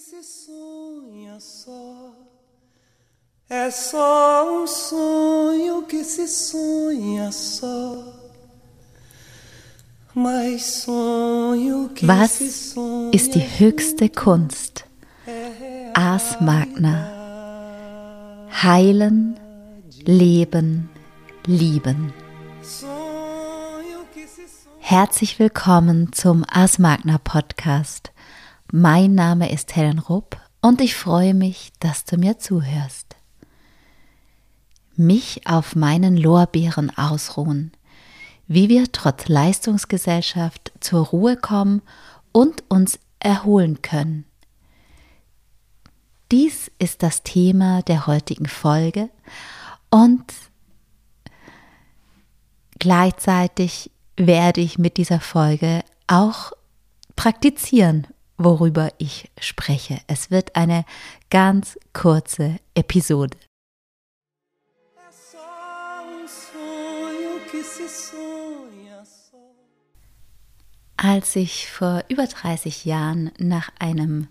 se sonha só. É só um sonho que se sonha só. Was ist die höchste Kunst? Ars Magna. Heilen, leben, lieben. Herzlich willkommen zum Ars Magna Podcast. Mein Name ist Helen Rupp und ich freue mich, dass du mir zuhörst. Mich auf meinen Lorbeeren ausruhen, wie wir trotz Leistungsgesellschaft zur Ruhe kommen und uns erholen können. Dies ist das Thema der heutigen Folge und gleichzeitig werde ich mit dieser Folge auch praktizieren, worüber ich spreche. Es wird eine ganz kurze Episode. Als ich vor über 30 Jahren nach einem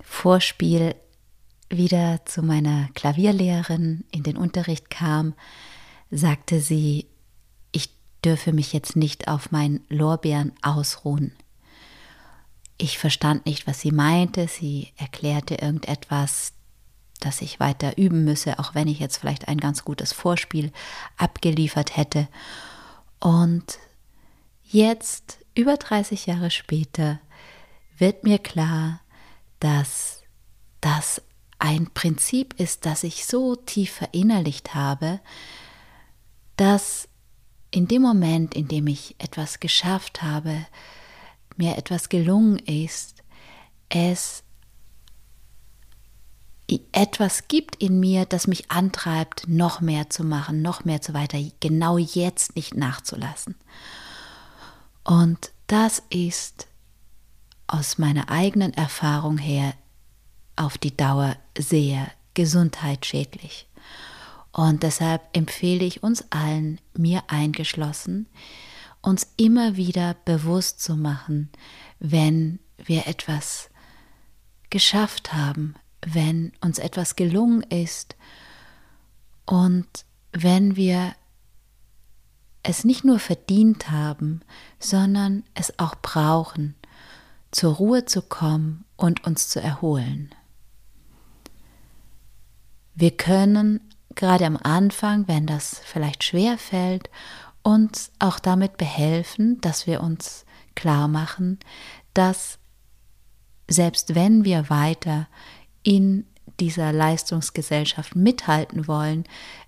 Vorspiel wieder zu meiner Klavierlehrerin in den Unterricht kam, sagte sie, ich dürfe mich jetzt nicht auf meinen Lorbeeren ausruhen. Ich verstand nicht, was sie meinte. Sie erklärte irgendetwas, dass ich weiter üben müsse, auch wenn ich jetzt vielleicht ein ganz gutes Vorspiel abgeliefert hätte. Und jetzt, über 30 Jahre später, wird mir klar, dass das ein Prinzip ist, das ich so tief verinnerlicht habe, dass in dem Moment, in dem ich etwas geschafft habe, mir etwas gelungen ist, es etwas gibt in mir, das mich antreibt, noch mehr zu machen, noch mehr zu weiter, genau jetzt nicht nachzulassen. Und das ist aus meiner eigenen Erfahrung her auf die Dauer sehr gesundheitsschädlich. Und deshalb empfehle ich uns allen, mir eingeschlossen, uns immer wieder bewusst zu machen, wenn wir etwas geschafft haben, wenn uns etwas gelungen ist und wenn wir es nicht nur verdient haben, sondern es auch brauchen, zur Ruhe zu kommen und uns zu erholen. Wir können gerade am Anfang, wenn das vielleicht schwer fällt, uns auch damit behelfen, dass wir uns klar machen, dass selbst wenn wir weiter in dieser Leistungsgesellschaft mithalten wollen,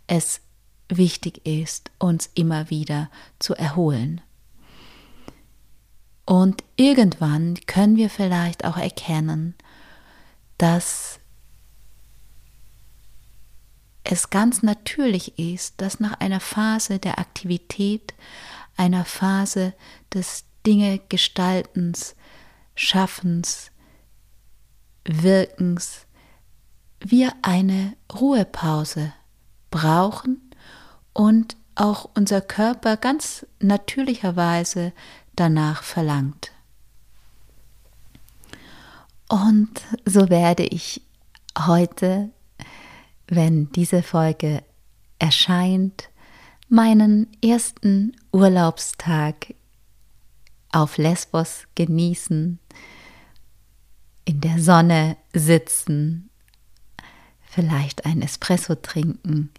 es wichtig ist, uns immer wieder zu erholen. Und irgendwann können wir vielleicht auch erkennen, dass es ganz natürlich ist, dass nach einer Phase der Aktivität, einer Phase des Dinge Gestaltens, Schaffens, Wirkens, wir eine Ruhepause brauchen und auch unser Körper ganz natürlicherweise danach verlangt. Und so werde ich heute, wenn diese Folge erscheint, meinen ersten Urlaubstag auf Lesbos genießen, in der Sonne sitzen, vielleicht ein Espresso trinken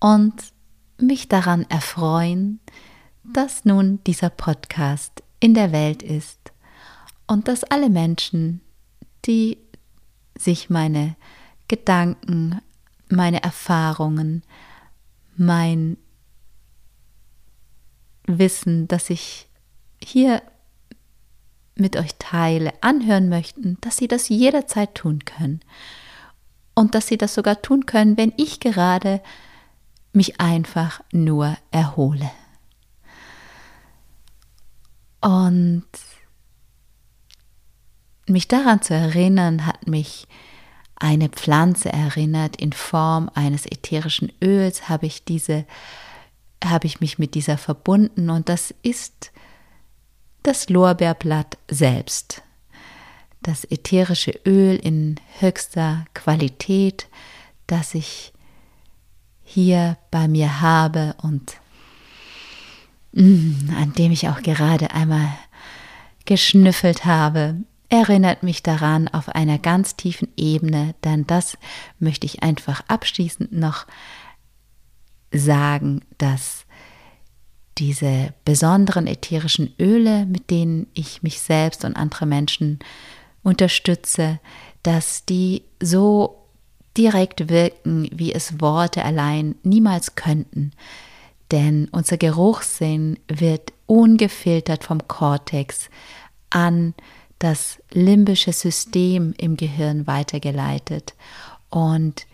und mich daran erfreuen, dass nun dieser Podcast in der Welt ist und dass alle Menschen, die sich meine Gedanken, meine Erfahrungen, mein Wissen, das ich hier mit euch teile, anhören möchten, dass sie das jederzeit tun können. Und dass sie das sogar tun können, wenn ich gerade mich einfach nur erhole. Und mich daran zu erinnern, hat mich eine Pflanze erinnert in Form eines ätherischen Öls, habe ich diese habe ich mich mit dieser verbunden und das ist das Lorbeerblatt selbst. das ätherische Öl in höchster Qualität, das ich hier bei mir habe und mm, an dem ich auch gerade einmal geschnüffelt habe, erinnert mich daran auf einer ganz tiefen Ebene, denn das möchte ich einfach abschließend noch sagen, dass diese besonderen ätherischen Öle, mit denen ich mich selbst und andere Menschen unterstütze, dass die so direkt wirken, wie es Worte allein niemals könnten. Denn unser Geruchssinn wird ungefiltert vom Kortex an das limbische System im Gehirn weitergeleitet. Und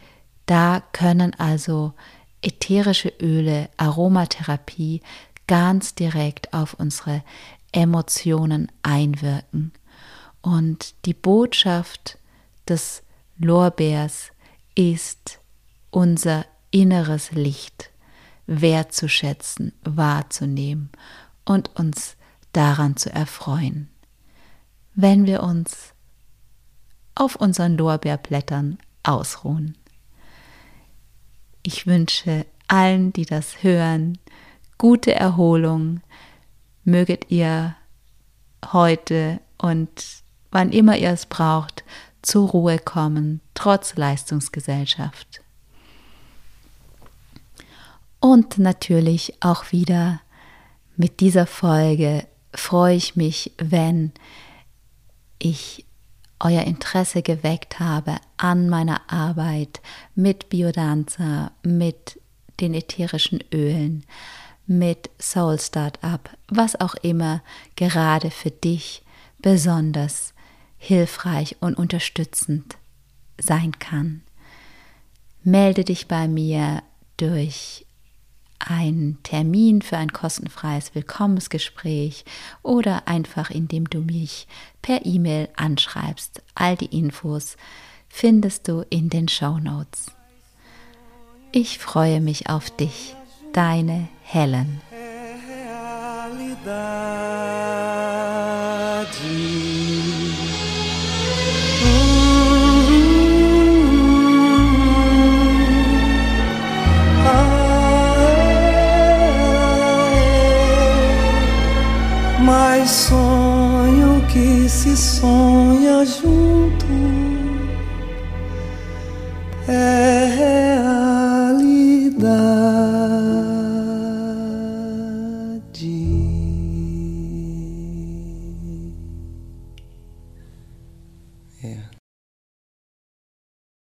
da können also ätherische Öle, Aromatherapie ganz direkt auf unsere Emotionen einwirken. Und die Botschaft des Lorbeers ist unser inneres Licht wertzuschätzen, wahrzunehmen und uns daran zu erfreuen. Wenn wir uns auf unseren Lorbeerblättern ausruhen. Ich wünsche allen, die das hören, gute Erholung. Möget ihr heute und wann immer ihr es braucht, zur Ruhe kommen, trotz Leistungsgesellschaft. Und natürlich auch wieder mit dieser Folge freue ich mich, wenn ich euer Interesse geweckt habe an meiner Arbeit mit Biodanza, mit den ätherischen Ölen, mit Soul Startup, was auch immer gerade für dich besonders hilfreich und unterstützend sein kann. Melde dich bei mir durch einen Termin für ein kostenfreies Willkommensgespräch oder einfach indem du mich per E-Mail anschreibst. All die Infos findest du in den Show Notes. Ich freue mich auf dich, deine Helen. Mais sonho que se sonha junto é realidade.